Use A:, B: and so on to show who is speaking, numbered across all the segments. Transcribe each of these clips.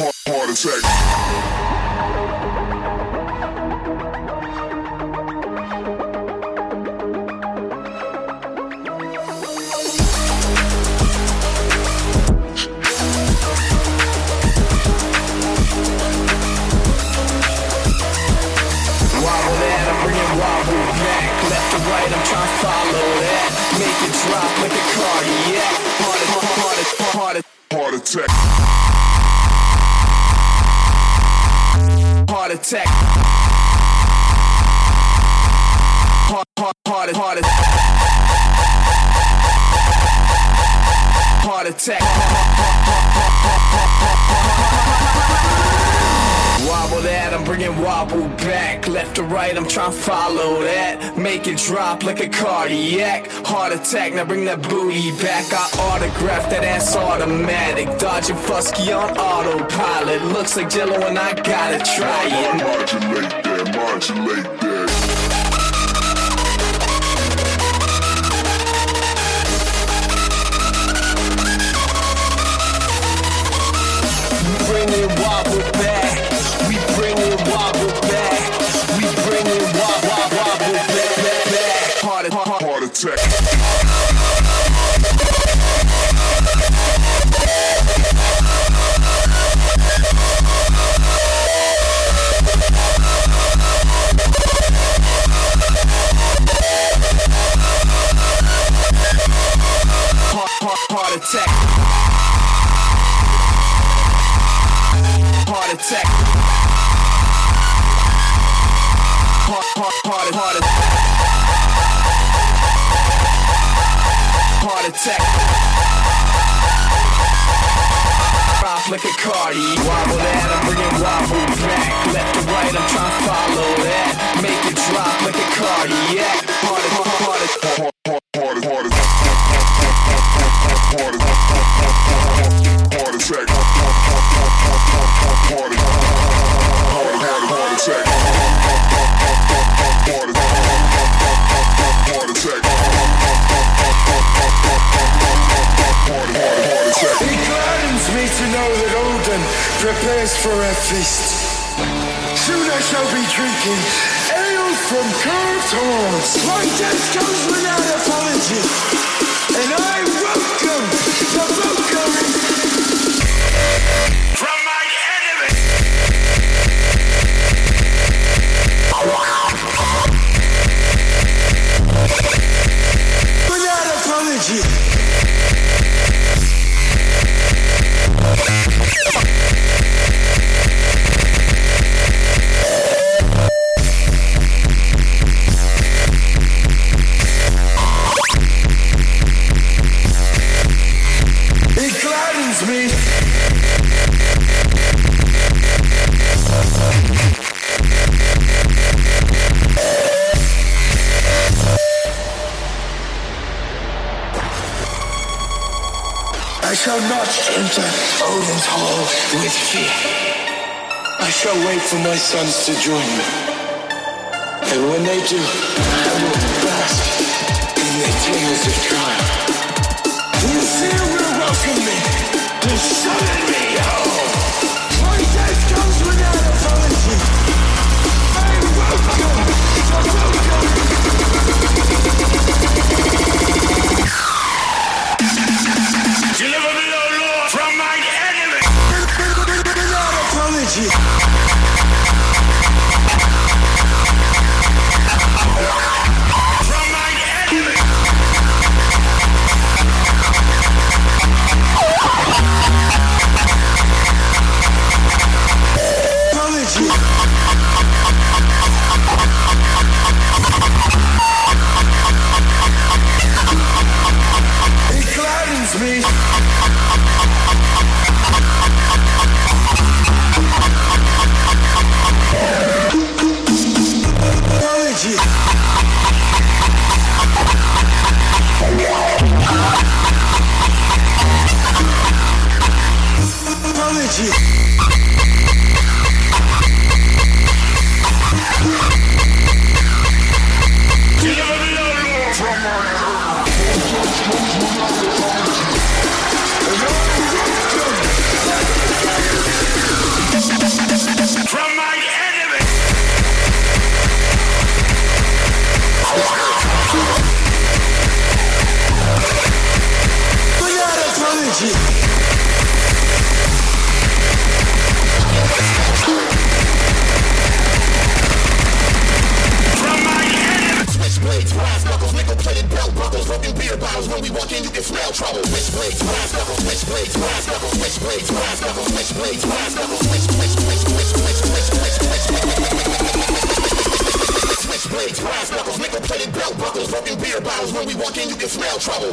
A: heart, attack.
B: Wobble that, I'm bringing wobble back. Left to right, I'm trying to follow that. Make it drop like a cardiac. Heart, heart, heart, heart,
A: Heart attack.
B: Heart attack. Heart, heart, heart, heart, heart attack. I'm wobble back. Left to right, I'm trying to follow that. Make it drop like a cardiac. Heart attack, now bring that booty back. I autograph that ass automatic. Dodging Fusky on autopilot. Looks like jello and I gotta try it.
A: Modulate that, modulate that.
B: bring it wobble
A: attack.
B: heart heart heart. Heart attack. Attack. Drop like a cardi. Wobble that, I'm bringing wobble back. Left to right, I'm trying to follow that. Make it drop like a cardiac. Heart heart heart
A: Heart, heart, heart, heart attack. Heart attack. Heart attack. Heart
C: that prepares for a feast. Soon I shall be drinking ale from curved horns. My death comes without apology, and I welcome the Valkyrie. For my sons to join me. And when they do, I will bask in their tales of
D: switchblades, brass knuckles, switchblades, brass knuckles, switch, switch, switch, switch, switch, switch, switch, switch, switch, switchblades, brass knuckles, nickel plated belt buckles, broken beer bottles. When we walk in, you can smell trouble.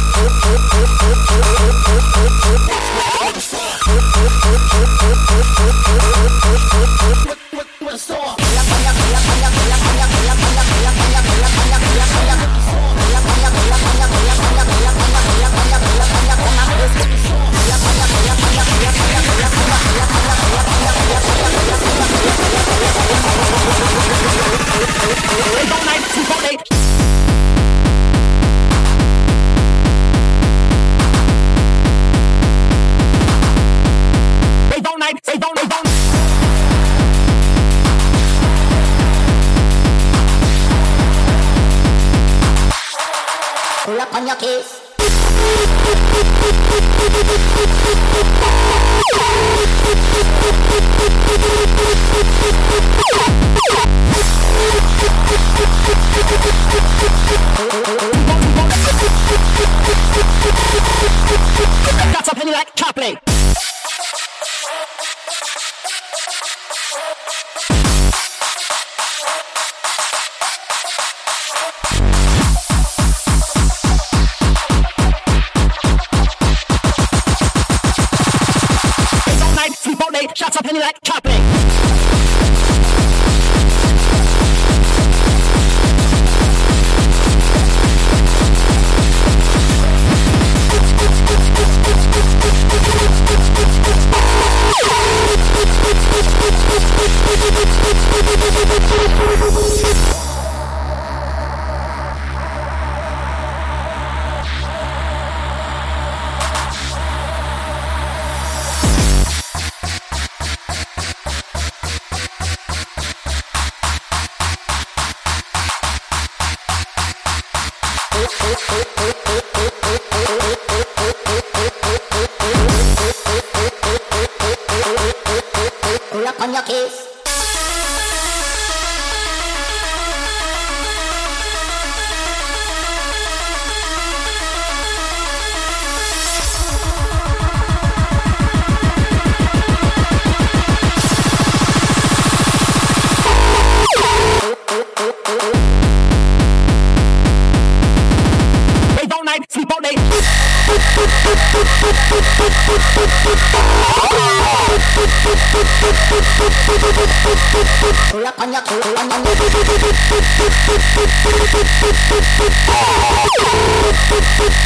E: Blood stain the war. When I bring the chain with the sword. Bring the chain with the sword. Bring the, bring the, bring the sword. With, with, with a sword.
F: Pull up on your case.
E: That's a penny like Chaplin. It's all night, sleep all day, shots a penny like Chaplin.
F: Pull up on your case.
E: Rave all night, sleep all day.
F: Pull up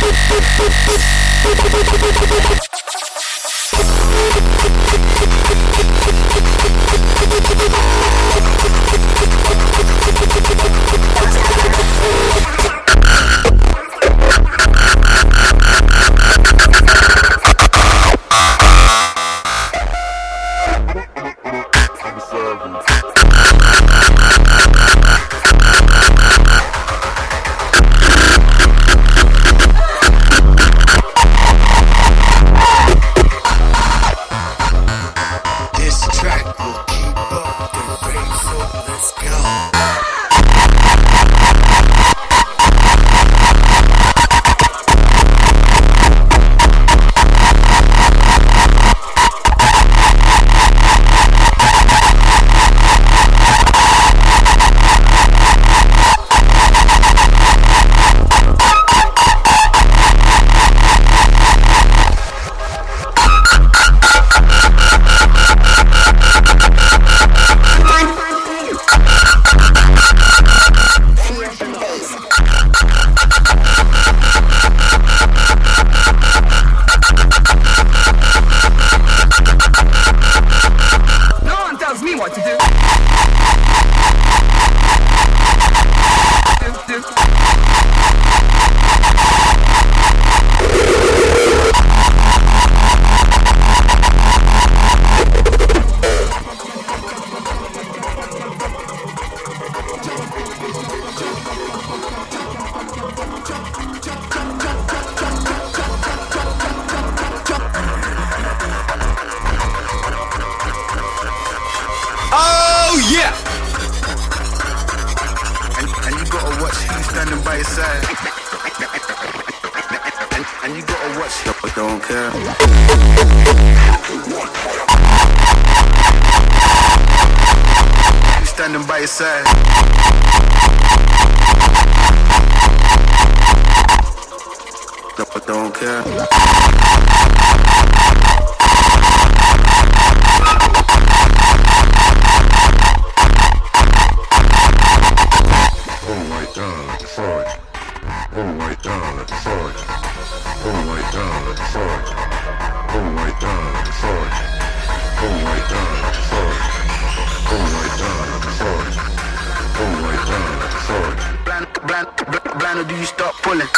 F: on your case. Pull on your
A: Savage.
G: Stop pulling?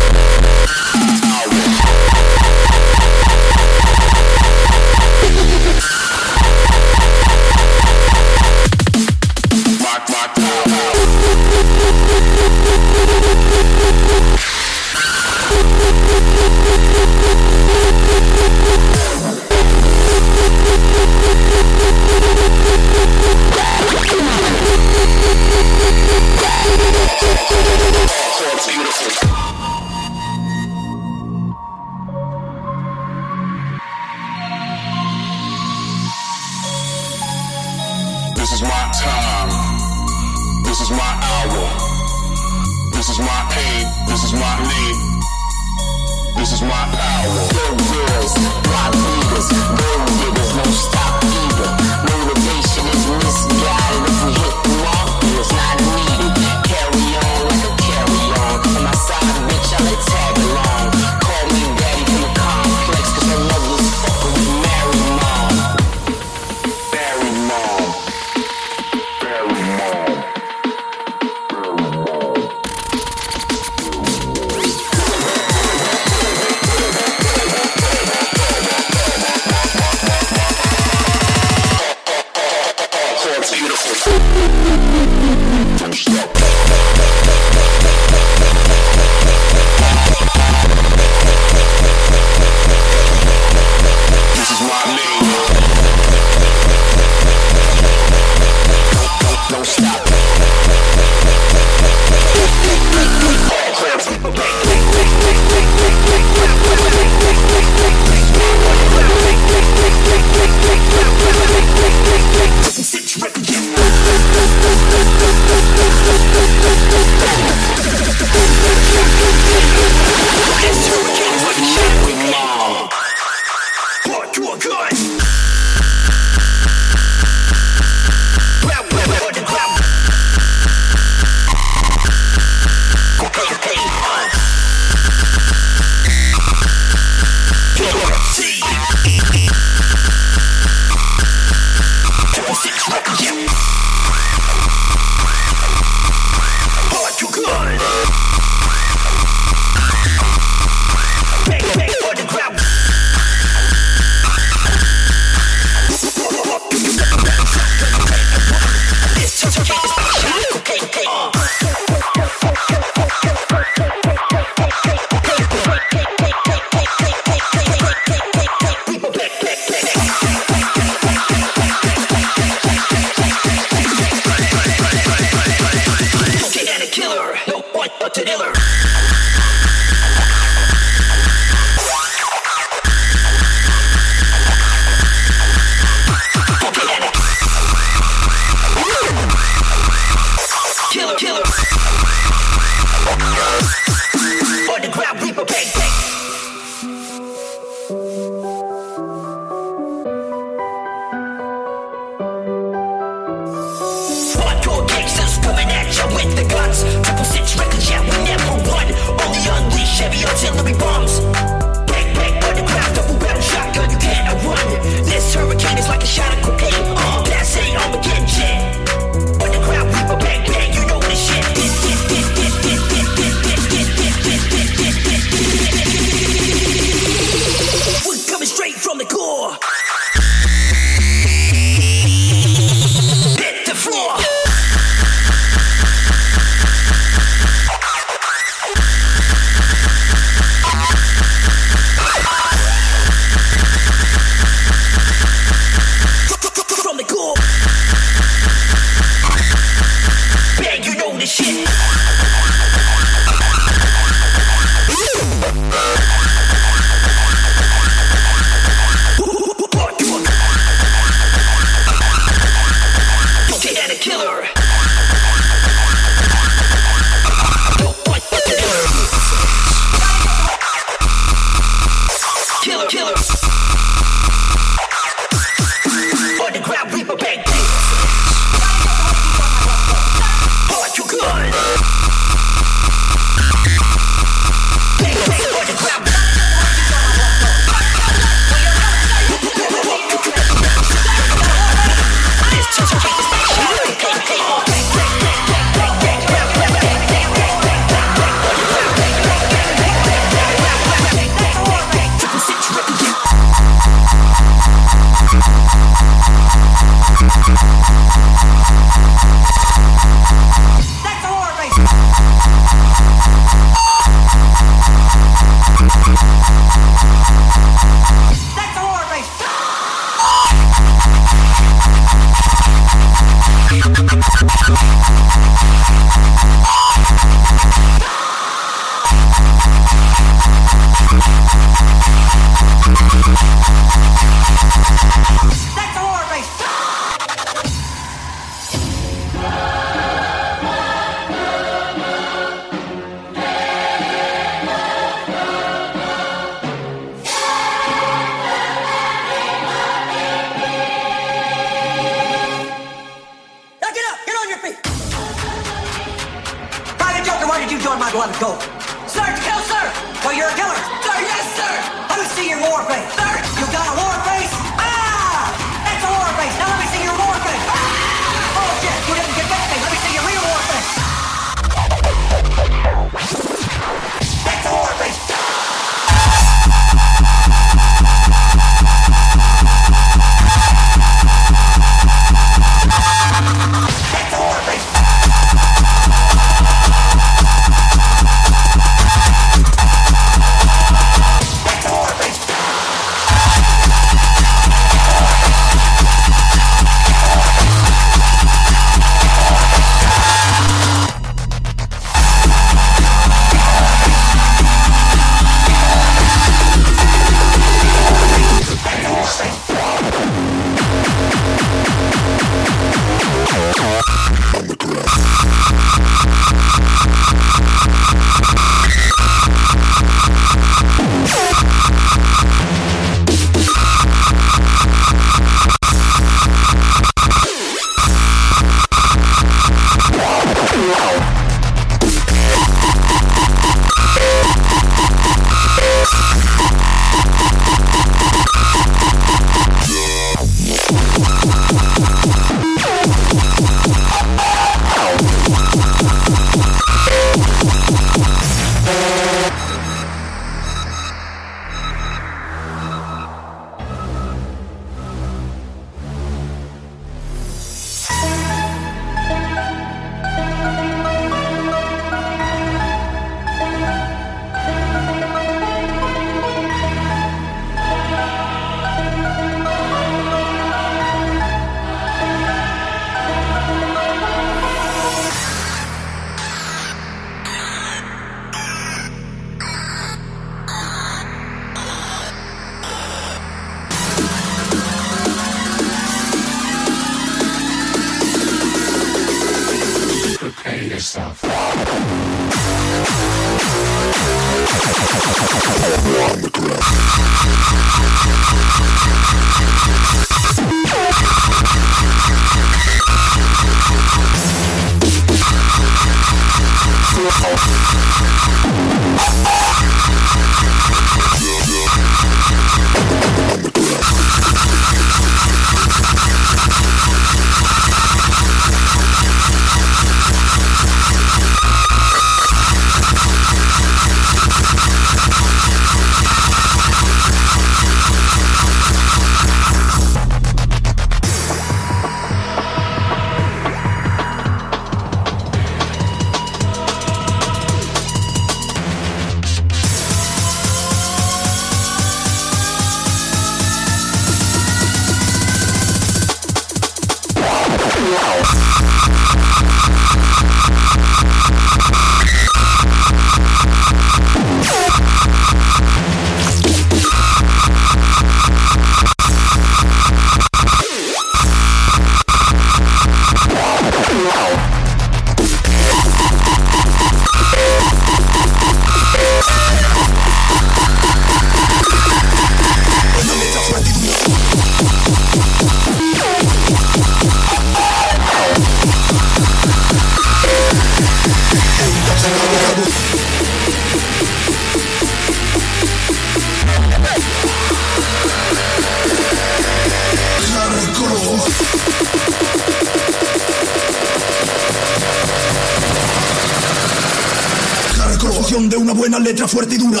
H: buena letra fuerte y dura.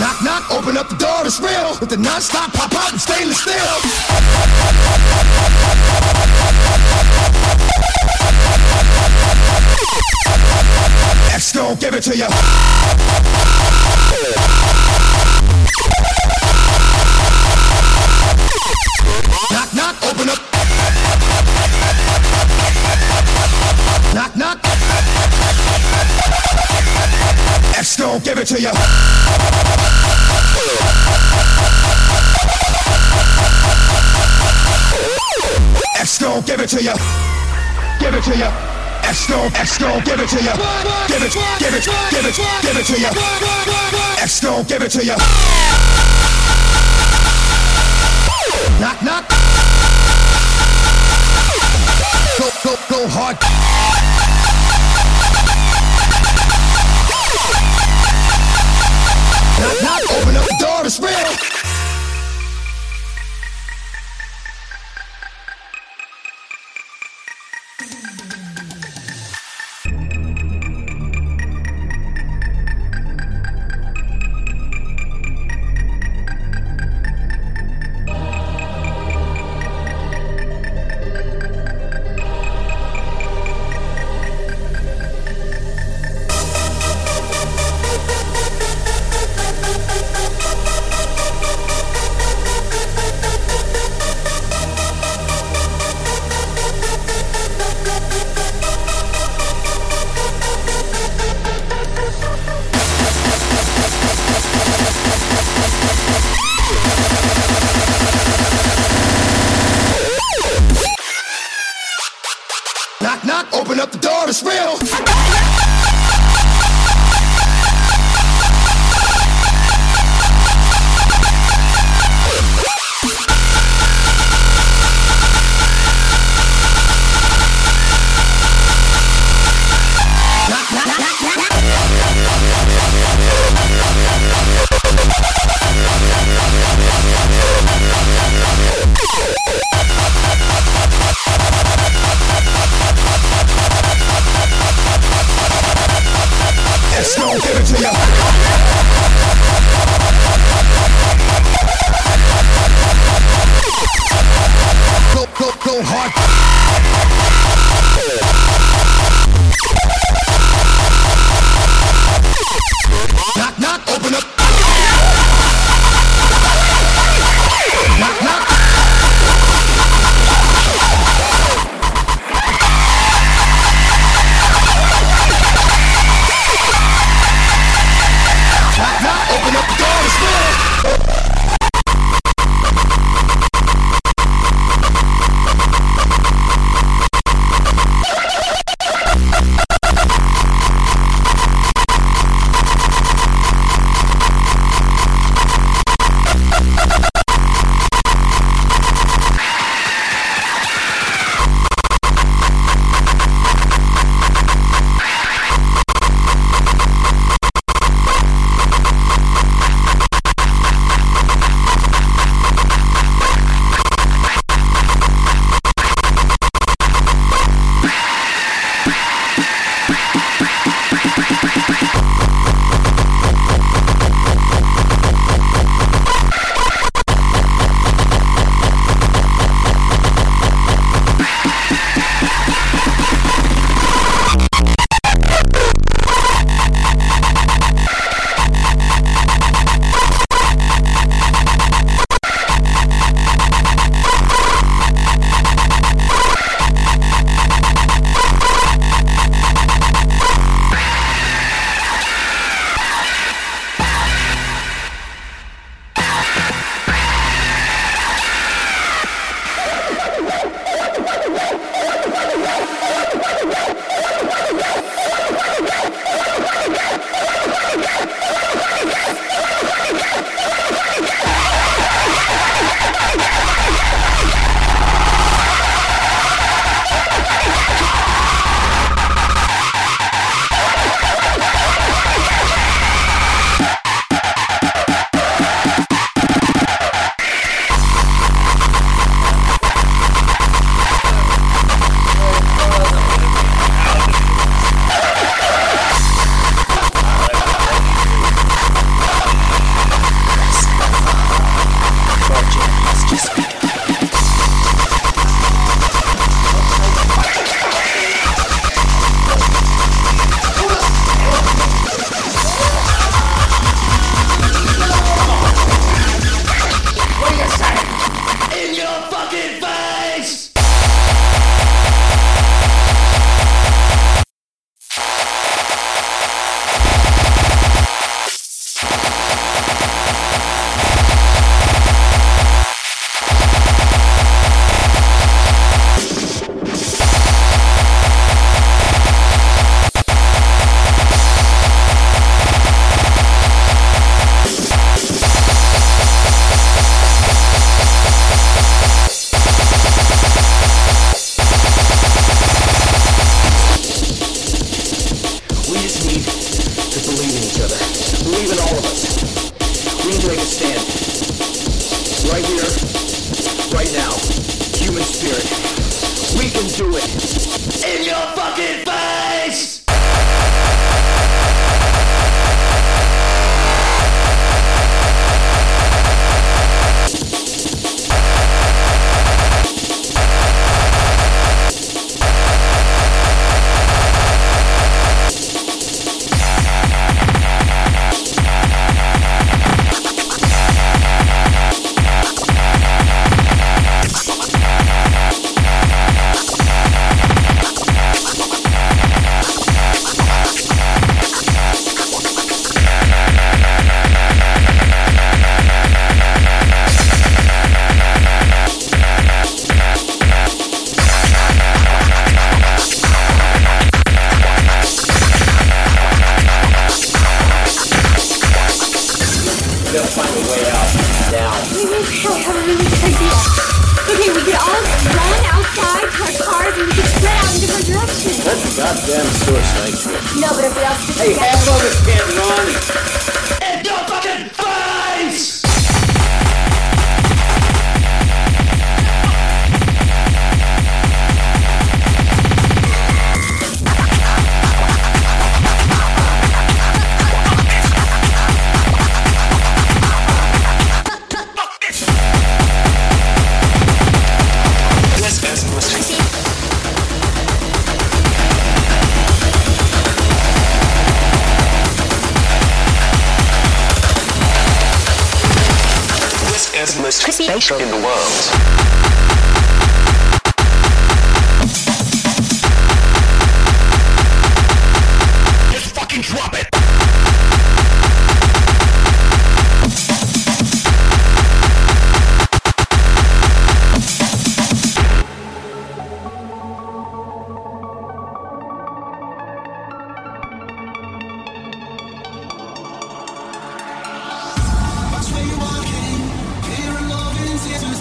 H: Knock, knock, open up the door, it's real. With the non-stop pop out and stainless steel. Let's go, give it to you. Knock, knock, open up. Knock, knock. Let's go, give it to you. Let's go, give it to you. Give it to you. Let's go, let's go, give it to you. Give it, give it, give it, give it to you. Let's go, give it to you. Knock, knock. Go, go, go hard.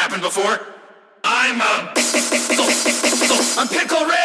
I: happened before. I'm a. I'm Pickle Rick!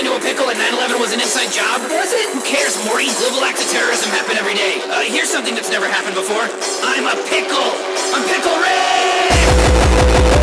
I: Into a pickle and 9-11 was an inside job? Was it? Who cares, Morty? Global acts of terrorism happen every day. Uh, here's something that's never happened before. I'm a pickle! I'm Pickle Rick!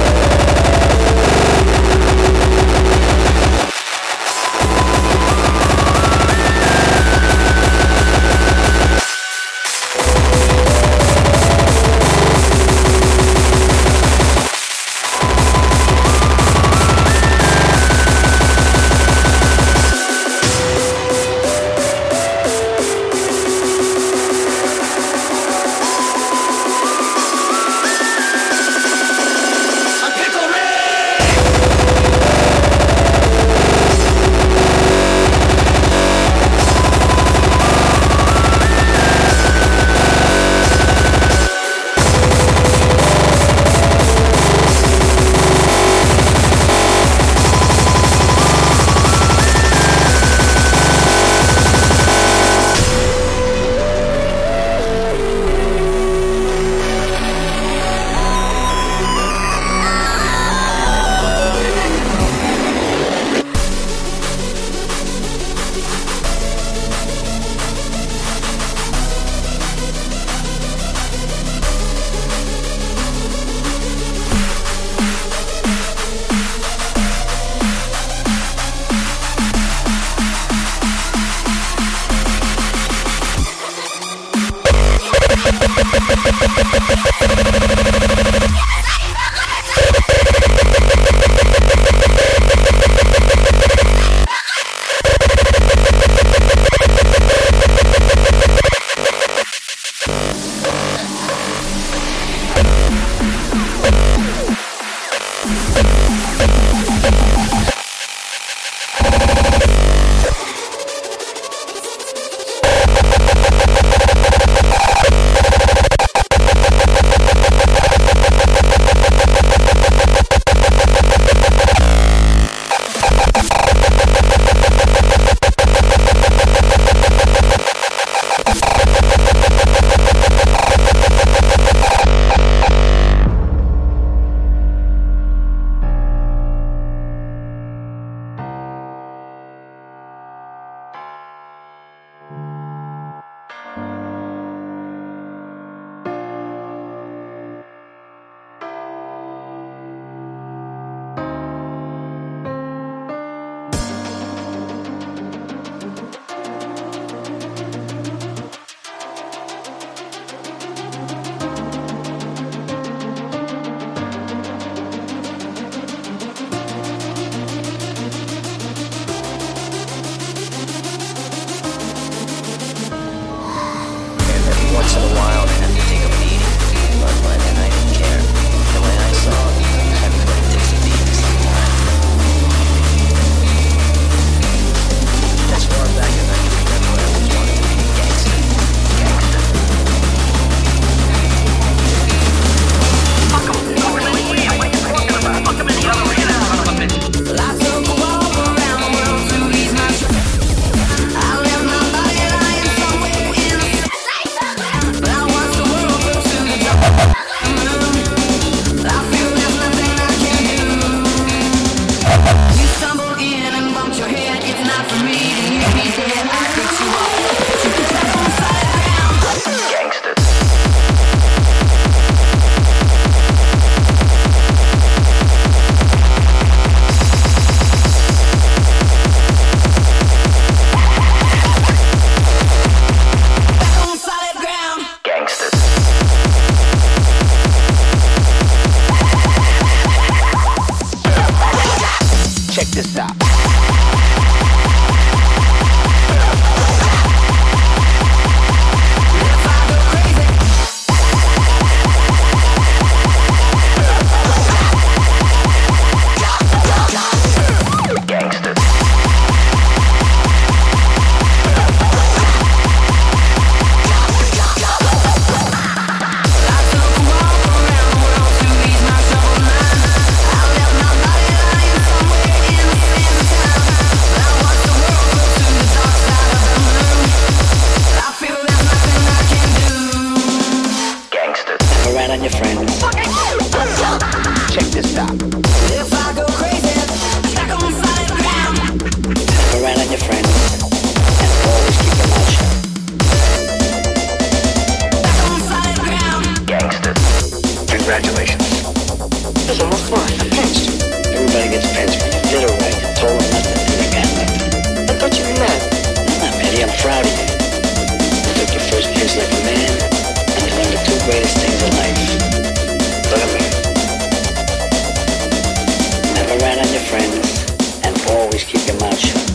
J: Greatest things in life. Never on your friends, and always keep your mouth shut.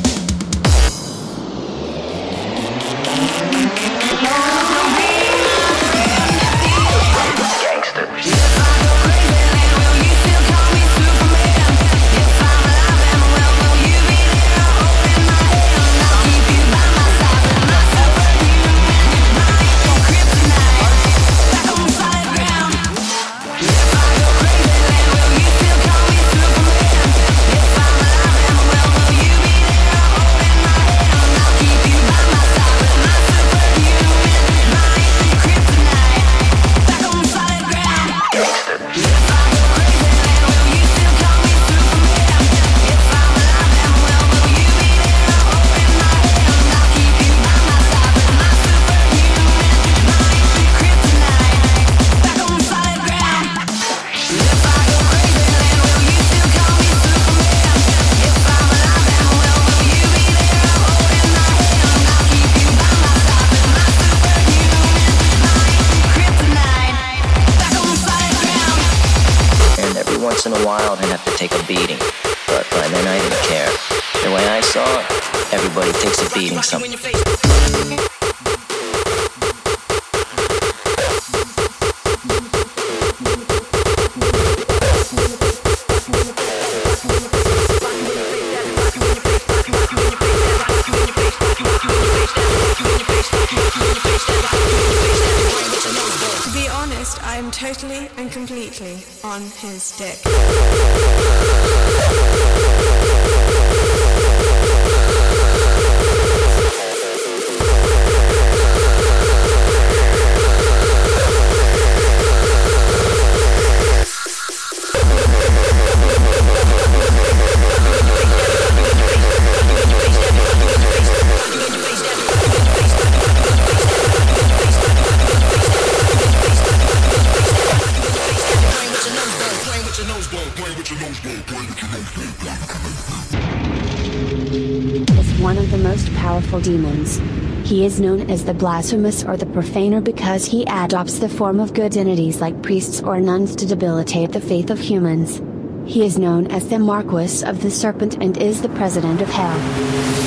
K: Is one of the most powerful demons. He is known as the blasphemous or the profaner because he adopts the form of good entities like priests or nuns to debilitate the faith of humans. He is known as the Marquis of the Serpent and is the president of hell.